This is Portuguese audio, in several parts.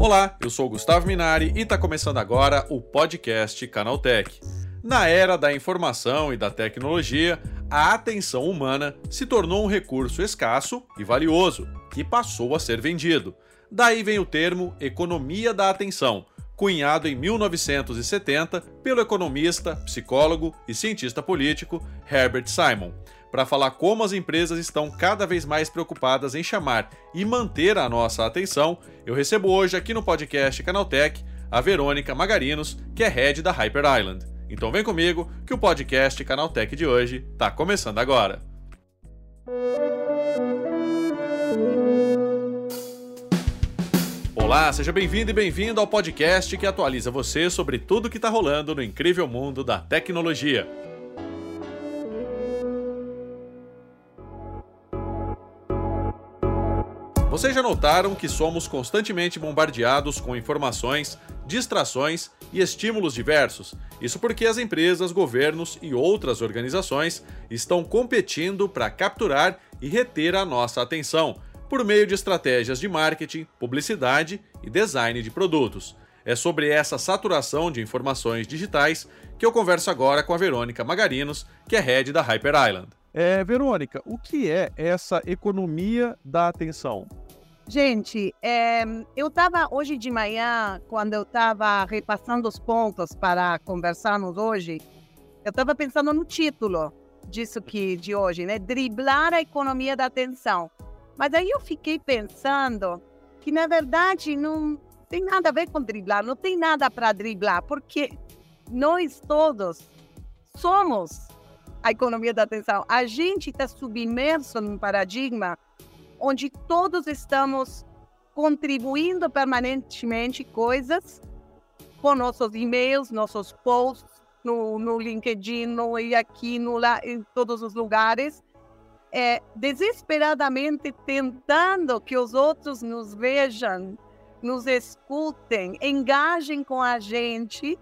Olá, eu sou Gustavo Minari e está começando agora o podcast Canaltech. Na era da informação e da tecnologia, a atenção humana se tornou um recurso escasso e valioso, que passou a ser vendido. Daí vem o termo economia da atenção, cunhado em 1970 pelo economista, psicólogo e cientista político Herbert Simon, para falar como as empresas estão cada vez mais preocupadas em chamar e manter a nossa atenção, eu recebo hoje aqui no podcast Canaltech a Verônica Magarinos, que é head da Hyper Island. Então vem comigo que o podcast Canaltech de hoje está começando agora. Olá, seja bem-vindo e bem-vindo ao podcast que atualiza você sobre tudo que está rolando no incrível mundo da tecnologia. Vocês já notaram que somos constantemente bombardeados com informações, distrações e estímulos diversos? Isso porque as empresas, governos e outras organizações estão competindo para capturar e reter a nossa atenção por meio de estratégias de marketing, publicidade e design de produtos. É sobre essa saturação de informações digitais que eu converso agora com a Verônica Magarinos, que é head da Hyper Island. É, Verônica, o que é essa economia da atenção? Gente, é, eu estava hoje de manhã, quando eu estava repassando os pontos para conversarmos hoje, eu estava pensando no título disso que de hoje, né? Driblar a economia da atenção. Mas aí eu fiquei pensando que, na verdade, não tem nada a ver com driblar, não tem nada para driblar, porque nós todos somos a economia da atenção. A gente está submerso num paradigma onde todos estamos contribuindo permanentemente coisas com nossos e-mails, nossos posts no, no LinkedIn, no, e aqui, no, lá, em todos os lugares é, desesperadamente tentando que os outros nos vejam, nos escutem, engajem com a gente.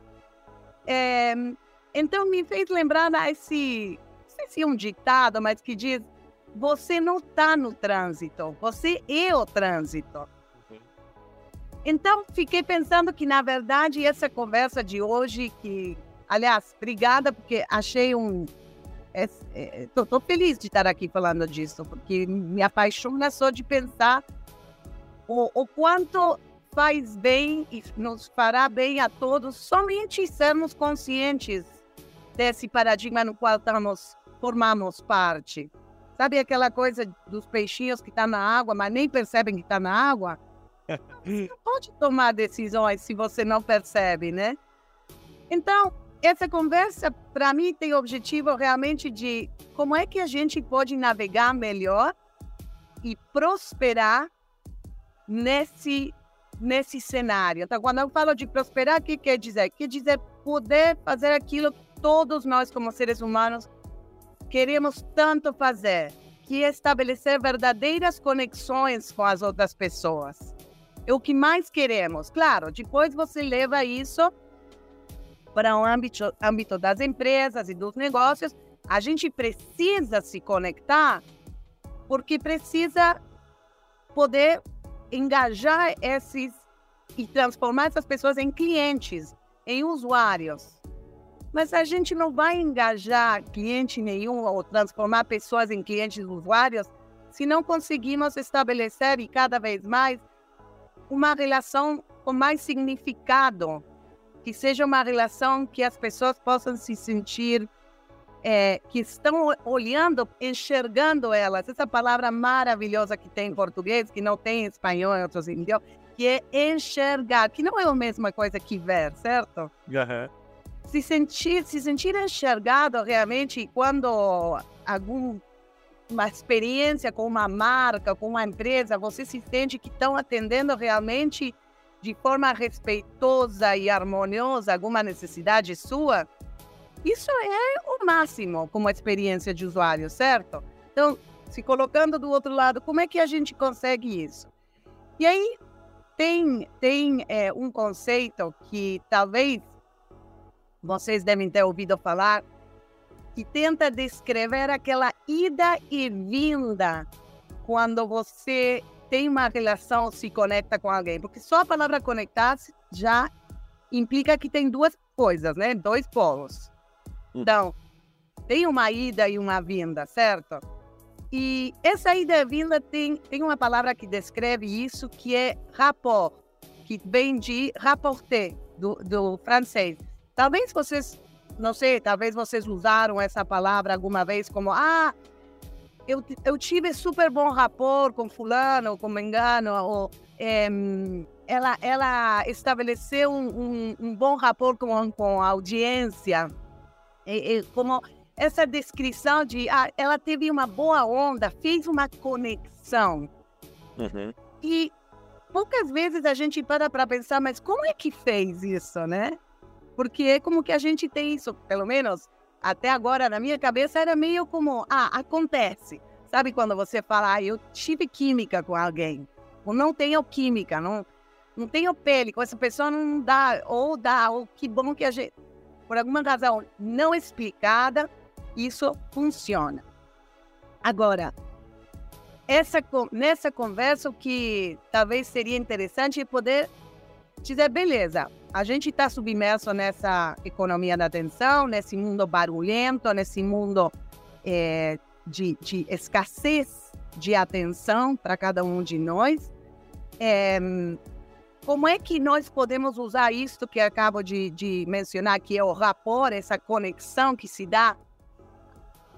É, então me fez lembrar esse, não sei se é um ditado, mas que diz: você não está no trânsito, você é o trânsito. Uhum. Então fiquei pensando que na verdade essa conversa de hoje, que aliás, obrigada porque achei um Estou é, feliz de estar aqui falando disso, porque me apaixona só de pensar o, o quanto faz bem e nos fará bem a todos somente sermos conscientes desse paradigma no qual estamos, formamos parte. Sabe aquela coisa dos peixinhos que estão tá na água, mas nem percebem que estão tá na água? Você pode tomar decisões se você não percebe, né? Então, essa conversa, para mim, tem o objetivo realmente de como é que a gente pode navegar melhor e prosperar nesse, nesse cenário. Então, quando eu falo de prosperar, o que quer dizer? Quer dizer poder fazer aquilo que todos nós, como seres humanos, queremos tanto fazer, que é estabelecer verdadeiras conexões com as outras pessoas. É o que mais queremos. Claro, depois você leva isso para o âmbito, âmbito das empresas e dos negócios, a gente precisa se conectar porque precisa poder engajar esses e transformar essas pessoas em clientes, em usuários. Mas a gente não vai engajar cliente nenhum ou transformar pessoas em clientes usuários se não conseguimos estabelecer e cada vez mais uma relação com mais significado que seja uma relação que as pessoas possam se sentir é, que estão olhando, enxergando elas. Essa palavra maravilhosa que tem em português, que não tem em espanhol e outros idiomas, que é enxergar, que não é a mesma coisa que ver, certo? Uhum. Se sentir, se sentir enxergado realmente quando algum uma experiência com uma marca, com uma empresa, você se sente que estão atendendo realmente de forma respeitosa e harmoniosa alguma necessidade sua, isso é o máximo como experiência de usuário, certo? Então, se colocando do outro lado, como é que a gente consegue isso? E aí tem, tem é, um conceito que talvez vocês devem ter ouvido falar, que tenta descrever aquela ida e vinda quando você tem uma relação, se conecta com alguém. Porque só a palavra conectar-se já implica que tem duas coisas, né? Dois polos. Hum. Então, tem uma ida e uma vinda, certo? E essa ida e vinda tem, tem uma palavra que descreve isso, que é rapport, que vem de rapporter, do, do francês. Talvez vocês, não sei, talvez vocês usaram essa palavra alguma vez como, ah, eu, eu tive super bom rapport com fulano, com mengano, ou é, ela, ela estabeleceu um, um, um, bom rapport com, com a audiência, e, e, como essa descrição de ah, ela teve uma boa onda, fez uma conexão. Uhum. E poucas vezes a gente para para pensar, mas como é que fez isso, né? Porque é como que a gente tem isso, pelo menos até agora na minha cabeça era meio como, ah, acontece. Sabe quando você fala, ah, eu tive química com alguém, ou não tenho química, não, não tenho pele, com essa pessoa não dá, ou dá, ou que bom que a gente, por alguma razão não explicada, isso funciona. Agora, essa, nessa conversa, o que talvez seria interessante é poder dizer, beleza, a gente está submerso nessa economia da atenção, nesse mundo barulhento, nesse mundo é, de, de, escassez de atenção para cada um de nós. É, como é que nós podemos usar isso que acabo de, de mencionar, que é o rapport, essa conexão que se dá,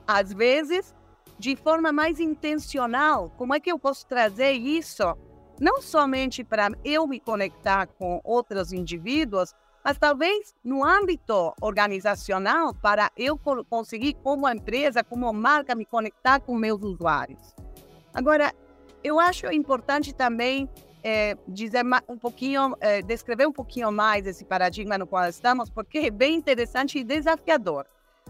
às vezes, de forma mais intencional? Como é que eu posso trazer isso não somente para eu me conectar com outros indivíduos, mas talvez no âmbito organizacional para eu conseguir como empresa, como marca me conectar com meus usuários. Agora, eu acho importante também é, dizer um pouquinho, é, descrever um pouquinho mais esse paradigma no qual estamos, porque é bem interessante e desafiador.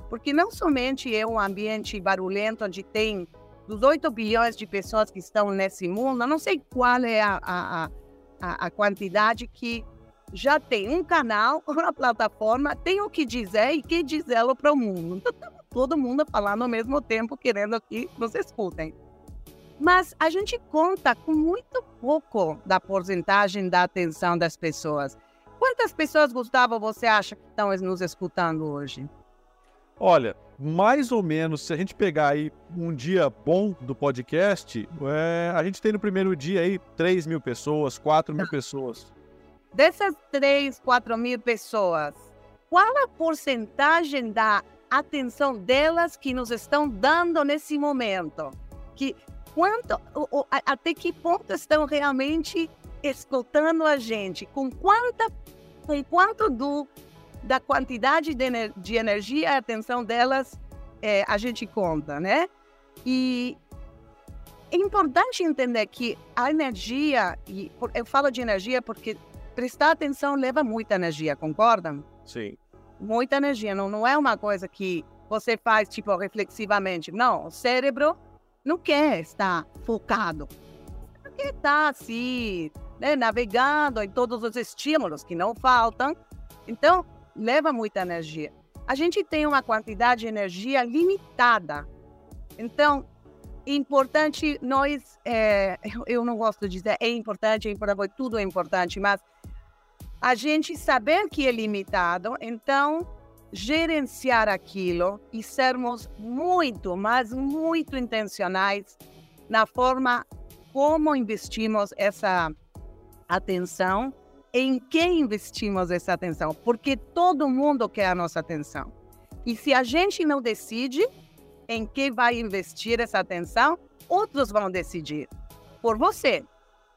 Porque não somente é um ambiente barulhento onde tem dos 8 bilhões de pessoas que estão nesse mundo, eu não sei qual é a, a, a, a quantidade que já tem um canal, uma plataforma, tem o que dizer e que dizê-lo para o mundo. Então, tá todo mundo falando ao mesmo tempo, querendo que nos escutem. Mas a gente conta com muito pouco da porcentagem da atenção das pessoas. Quantas pessoas, Gustavo, você acha que estão nos escutando hoje? Olha, mais ou menos, se a gente pegar aí um dia bom do podcast, é, a gente tem no primeiro dia aí 3 mil pessoas, 4 mil pessoas. Dessas 3, 4 mil pessoas, qual a porcentagem da atenção delas que nos estão dando nesse momento? Que quanto, até que ponto estão realmente escutando a gente? Com quanta, com quanto do da quantidade de, de energia e atenção delas é, a gente conta, né? E é importante entender que a energia, e eu falo de energia porque prestar atenção leva muita energia, concordam? Sim. Muita energia, não, não é uma coisa que você faz tipo reflexivamente. Não, o cérebro não quer estar focado. Quer estar assim, né, navegando em todos os estímulos que não faltam. Então, leva muita energia. A gente tem uma quantidade de energia limitada. Então, é importante nós, é, eu não gosto de dizer é importante, é importante, tudo é importante, mas a gente saber que é limitado, então gerenciar aquilo e sermos muito, mas muito intencionais na forma como investimos essa atenção em quem investimos essa atenção, porque todo mundo quer a nossa atenção. E se a gente não decide em quem vai investir essa atenção, outros vão decidir por você.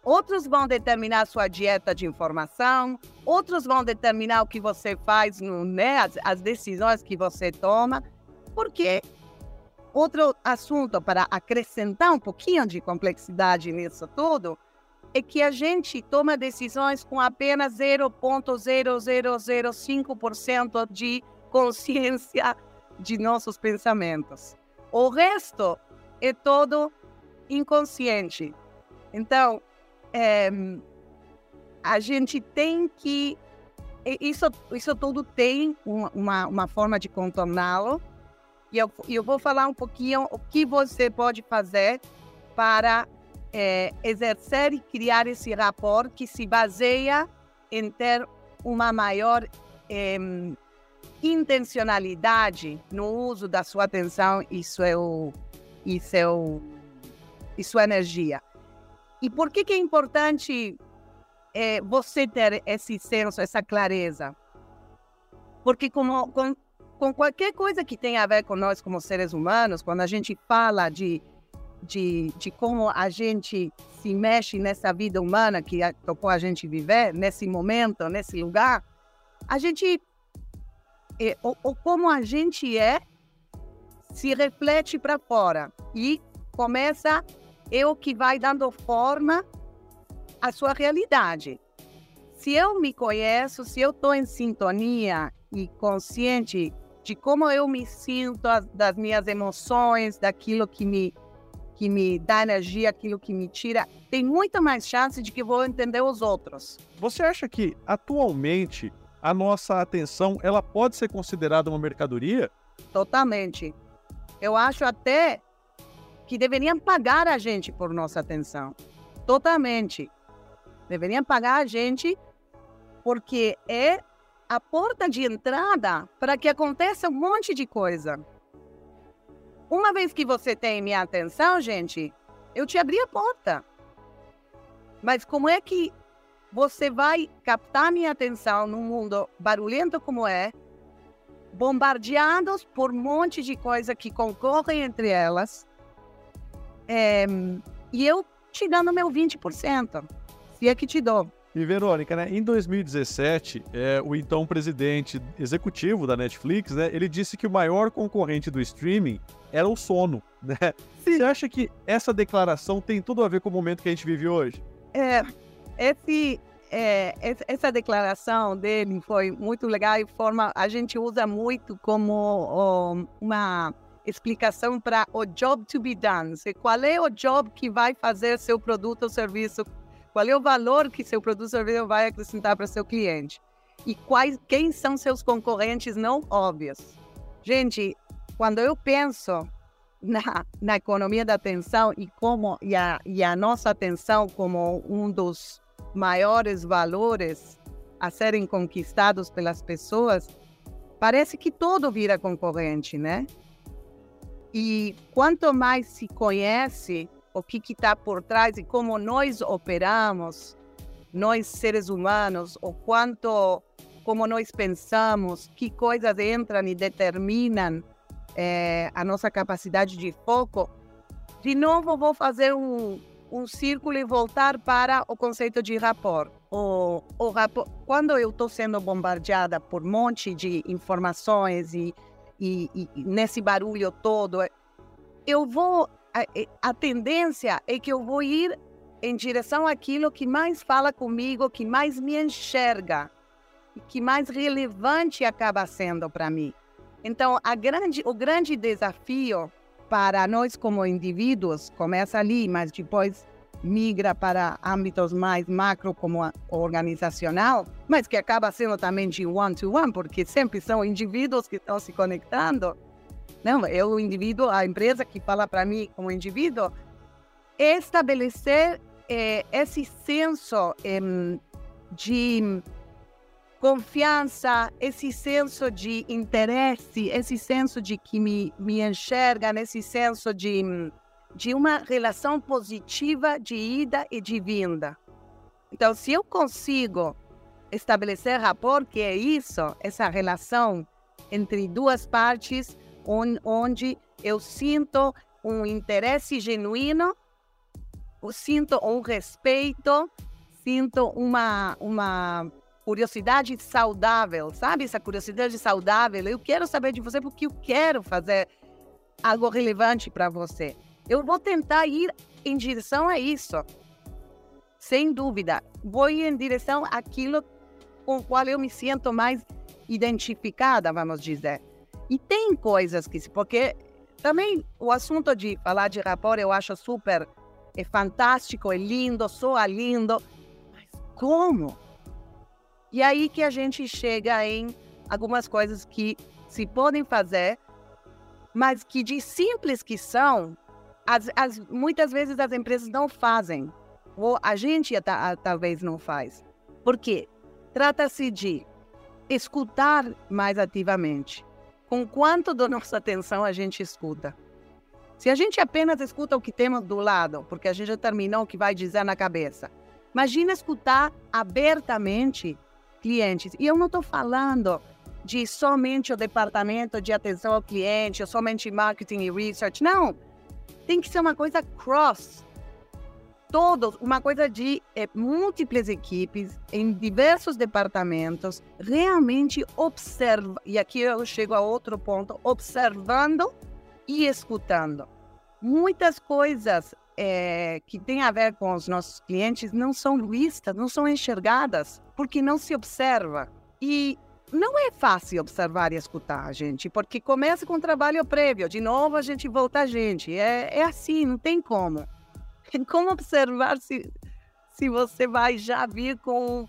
Outros vão determinar sua dieta de informação, outros vão determinar o que você faz, né, as, as decisões que você toma, porque outro assunto para acrescentar um pouquinho de complexidade nisso tudo é que a gente toma decisões com apenas 0,0005% de consciência de nossos pensamentos. O resto é todo inconsciente. Então, é, a gente tem que. Isso, isso tudo tem uma, uma forma de contorná-lo. E eu, eu vou falar um pouquinho o que você pode fazer para é, exercer e criar esse rapport que se baseia em ter uma maior é, intencionalidade no uso da sua atenção e, seu, e, seu, e sua energia. E por que, que é importante é, você ter esse senso, essa clareza? Porque como, com, com qualquer coisa que tenha a ver com nós como seres humanos, quando a gente fala de, de, de como a gente se mexe nessa vida humana que tocou a gente viver, nesse momento, nesse lugar, a gente, é, ou, ou como a gente é, se reflete para fora e começa o que vai dando forma à sua realidade. Se eu me conheço, se eu estou em sintonia e consciente de como eu me sinto, das minhas emoções, daquilo que me, que me dá energia, aquilo que me tira, tem muita mais chance de que vou entender os outros. Você acha que atualmente a nossa atenção ela pode ser considerada uma mercadoria? Totalmente. Eu acho até que deveriam pagar a gente por nossa atenção. Totalmente. Deveriam pagar a gente porque é a porta de entrada para que aconteça um monte de coisa. Uma vez que você tem minha atenção, gente, eu te abri a porta. Mas como é que você vai captar minha atenção num mundo barulhento como é, bombardeados por um monte de coisa que concorrem entre elas, é, e eu te dando meu 20%, se é que te dou. E Verônica, né, em 2017, é, o então presidente executivo da Netflix, né, ele disse que o maior concorrente do streaming era o sono. Né? Você acha que essa declaração tem tudo a ver com o momento que a gente vive hoje? É, esse, é, essa declaração dele foi muito legal e forma a gente usa muito como uma explicação para o job to be done. Qual é o job que vai fazer seu produto ou serviço qual é o valor que seu produto serviço vai acrescentar para seu cliente? E quais, quem são seus concorrentes não óbvios? Gente, quando eu penso na, na economia da atenção e como e a, e a nossa atenção como um dos maiores valores a serem conquistados pelas pessoas, parece que todo vira concorrente, né? E quanto mais se conhece o que está por trás e como nós operamos, nós seres humanos, o quanto, como nós pensamos, que coisas entram e determinam é, a nossa capacidade de foco. De novo, vou fazer um, um círculo e voltar para o conceito de rapport. O, o rapport quando eu estou sendo bombardeada por um monte de informações e, e, e nesse barulho todo, eu vou a, a tendência é que eu vou ir em direção àquilo que mais fala comigo, que mais me enxerga, que mais relevante acaba sendo para mim. Então, grande, o grande desafio para nós como indivíduos começa ali, mas depois migra para âmbitos mais macro como organizacional, mas que acaba sendo também de one-to-one, -one, porque sempre são indivíduos que estão se conectando. Não, é o indivíduo, a empresa que fala para mim como indivíduo, estabelecer é, esse senso é, de confiança, esse senso de interesse, esse senso de que me, me enxerga, nesse senso de, de uma relação positiva de ida e de vinda. Então, se eu consigo estabelecer rapport, que é isso, essa relação entre duas partes, onde eu sinto um interesse genuíno, sinto um respeito, sinto uma, uma curiosidade saudável, sabe? Essa curiosidade saudável. Eu quero saber de você porque eu quero fazer algo relevante para você. Eu vou tentar ir em direção a isso. Sem dúvida. Vou ir em direção àquilo com o qual eu me sinto mais identificada, vamos dizer. E tem coisas que, porque também o assunto de falar de rapport eu acho super é fantástico, é lindo, soa lindo, mas como? E aí que a gente chega em algumas coisas que se podem fazer, mas que de simples que são, as, as, muitas vezes as empresas não fazem, ou a gente talvez não faz. Por quê? Trata-se de escutar mais ativamente. Com quanto da nossa atenção a gente escuta? Se a gente apenas escuta o que temos do lado, porque a gente já terminou o que vai dizer na cabeça, imagina escutar abertamente clientes. E eu não estou falando de somente o departamento de atenção ao cliente, ou somente marketing e research. Não. Tem que ser uma coisa cross todos, uma coisa de é, múltiplas equipes em diversos departamentos, realmente observa, e aqui eu chego a outro ponto, observando e escutando. Muitas coisas é, que têm a ver com os nossos clientes não são vistas, não são enxergadas, porque não se observa. E não é fácil observar e escutar, gente, porque começa com um trabalho prévio, de novo a gente volta a gente. É, é assim, não tem como. como observar se, se você vai já vir com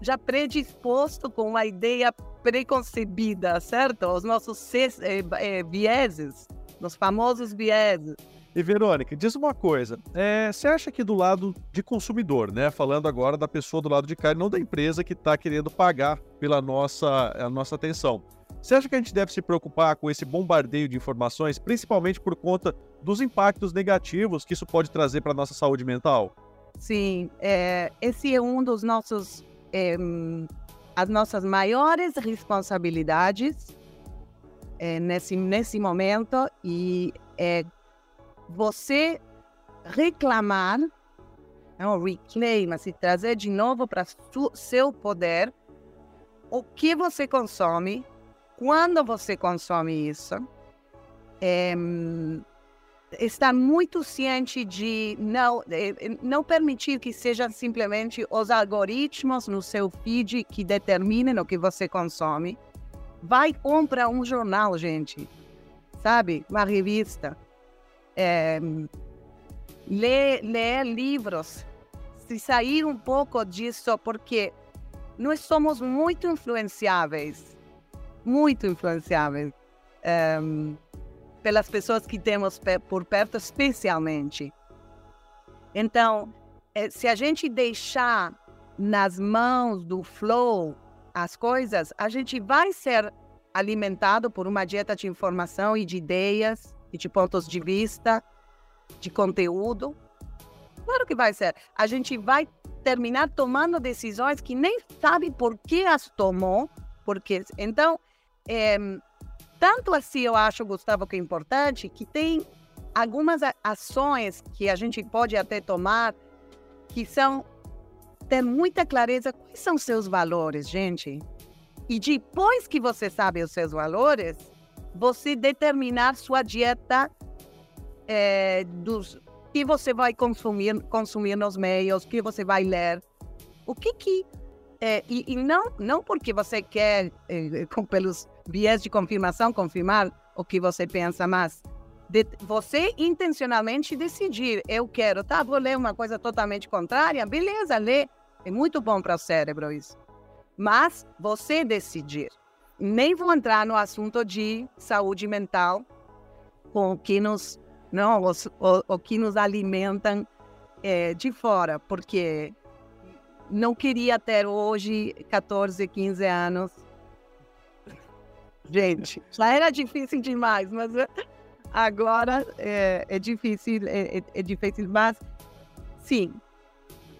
já predisposto com uma ideia preconcebida, certo? Os nossos é, é, vieses, os famosos vieses. E Verônica, diz uma coisa. É, você acha que do lado de consumidor, né? Falando agora da pessoa do lado de cá, não da empresa que está querendo pagar pela nossa, a nossa atenção. Você acha que a gente deve se preocupar com esse bombardeio de informações, principalmente por conta dos impactos negativos que isso pode trazer para a nossa saúde mental? Sim, é, esse é um dos nossos, é, as nossas maiores responsabilidades é, nesse nesse momento e é você reclamar, não, reclaim, se trazer de novo para seu poder o que você consome quando você consome isso, é, estar muito ciente de não, não permitir que sejam simplesmente os algoritmos no seu feed que determinem o que você consome. Vai comprar um jornal, gente, sabe? Uma revista. É, ler livros. Se sair um pouco disso, porque nós somos muito influenciáveis muito influenciáveis um, ehm, pelas pessoas que temos por perto, especialmente. Então, eh, se a gente deixar nas mãos do flow as coisas, a gente vai ser alimentado por uma dieta de informação e de ideias e de pontos de vista, de conteúdo. Claro que vai ser. A gente vai terminar tomando decisões que nem sabe por que as tomou, porque então é, tanto assim eu acho, Gustavo, que é importante, que tem algumas ações que a gente pode até tomar que são ter muita clareza quais são seus valores, gente. E depois que você sabe os seus valores, você determinar sua dieta é, dos que você vai consumir, consumir nos meios, que você vai ler. O que que é, e, e, não não porque você quer é, com, pelos viés de confirmação, confirmar o que você pensa, mas de, você intencionalmente decidir, eu quero, tá, vou ler uma coisa totalmente contrária, beleza, lê, é muito bom para o cérebro isso. Mas você decidir. Nem vou entrar no assunto de saúde mental, com o que nos, não, os, o, o que nos alimentam é, de fora, porque não queria ter hoje 14, 15 anos Gente, já era difícil demais, mas agora é, é difícil, é, é, é difícil, mas sim,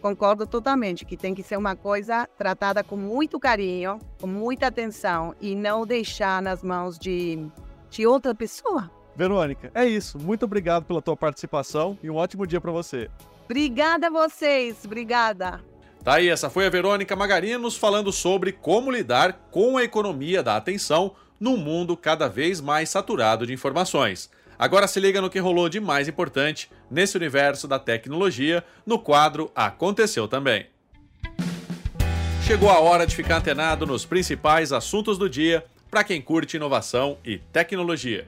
concordo totalmente que tem que ser uma coisa tratada com muito carinho, com muita atenção e não deixar nas mãos de, de outra pessoa. Verônica, é isso. Muito obrigado pela tua participação e um ótimo dia para você. Obrigada a vocês, obrigada. Tá aí, essa foi a Verônica Magarinos falando sobre como lidar com a economia da atenção num mundo cada vez mais saturado de informações. Agora se liga no que rolou de mais importante nesse universo da tecnologia no quadro Aconteceu Também. Chegou a hora de ficar antenado nos principais assuntos do dia para quem curte inovação e tecnologia.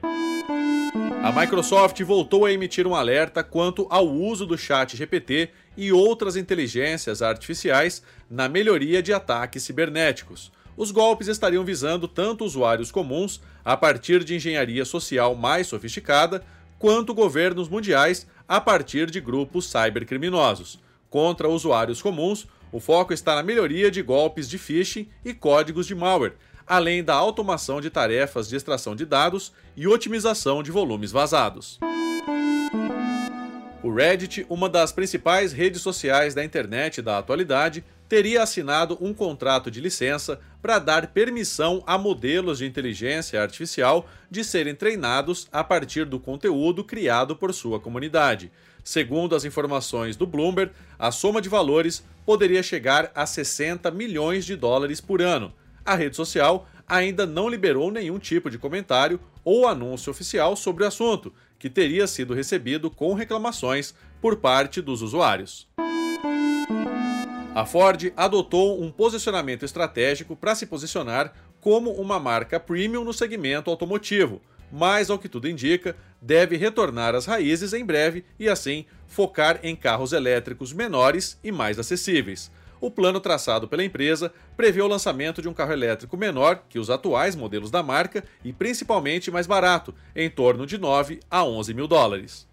A Microsoft voltou a emitir um alerta quanto ao uso do Chat GPT e outras inteligências artificiais na melhoria de ataques cibernéticos os golpes estariam visando tanto usuários comuns, a partir de engenharia social mais sofisticada, quanto governos mundiais a partir de grupos cybercriminosos. Contra usuários comuns, o foco está na melhoria de golpes de phishing e códigos de malware, além da automação de tarefas de extração de dados e otimização de volumes vazados. O Reddit, uma das principais redes sociais da internet da atualidade, teria assinado um contrato de licença para dar permissão a modelos de inteligência artificial de serem treinados a partir do conteúdo criado por sua comunidade. Segundo as informações do Bloomberg, a soma de valores poderia chegar a 60 milhões de dólares por ano. A rede social ainda não liberou nenhum tipo de comentário ou anúncio oficial sobre o assunto, que teria sido recebido com reclamações por parte dos usuários. A Ford adotou um posicionamento estratégico para se posicionar como uma marca premium no segmento automotivo, mas, ao que tudo indica, deve retornar às raízes em breve e, assim, focar em carros elétricos menores e mais acessíveis. O plano traçado pela empresa prevê o lançamento de um carro elétrico menor que os atuais modelos da marca e principalmente mais barato, em torno de 9 a 11 mil dólares.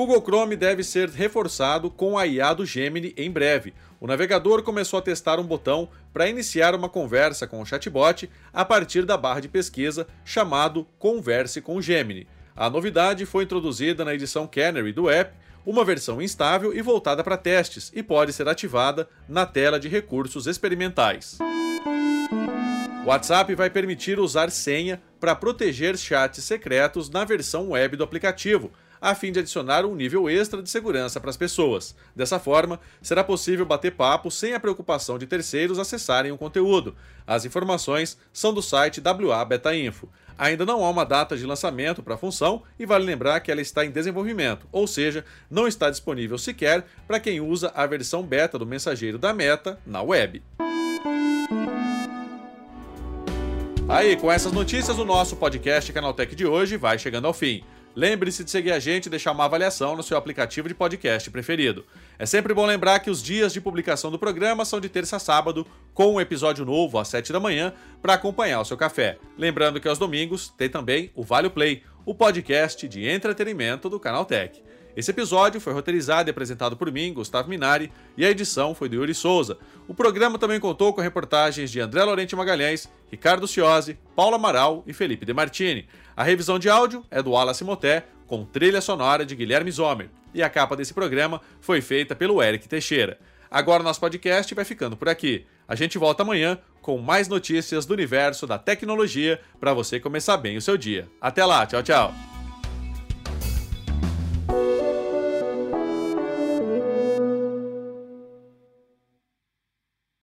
Google Chrome deve ser reforçado com a IA do Gemini em breve. O navegador começou a testar um botão para iniciar uma conversa com o chatbot a partir da barra de pesquisa chamado Converse com Gemini. A novidade foi introduzida na edição Canary do app, uma versão instável e voltada para testes, e pode ser ativada na tela de recursos experimentais. O WhatsApp vai permitir usar senha para proteger chats secretos na versão web do aplicativo, a fim de adicionar um nível extra de segurança para as pessoas. Dessa forma, será possível bater papo sem a preocupação de terceiros acessarem o conteúdo. As informações são do site WA Beta Info. Ainda não há uma data de lançamento para a função e vale lembrar que ela está em desenvolvimento, ou seja, não está disponível sequer para quem usa a versão beta do mensageiro da Meta na web. Aí, com essas notícias, o nosso podcast Canaltech de hoje vai chegando ao fim. Lembre-se de seguir a gente e deixar uma avaliação no seu aplicativo de podcast preferido. É sempre bom lembrar que os dias de publicação do programa são de terça a sábado, com um episódio novo às 7 da manhã para acompanhar o seu café. Lembrando que aos domingos tem também o Vale Play, o podcast de entretenimento do Canal Tech. Esse episódio foi roteirizado e apresentado por mim, Gustavo Minari, e a edição foi do Yuri Souza. O programa também contou com reportagens de André Lorente Magalhães, Ricardo Ciosi, Paula Amaral e Felipe De Martini. A revisão de áudio é do Wallace Moté, com trilha sonora de Guilherme Zomer. E a capa desse programa foi feita pelo Eric Teixeira. Agora nosso podcast vai ficando por aqui. A gente volta amanhã com mais notícias do universo da tecnologia para você começar bem o seu dia. Até lá, tchau, tchau.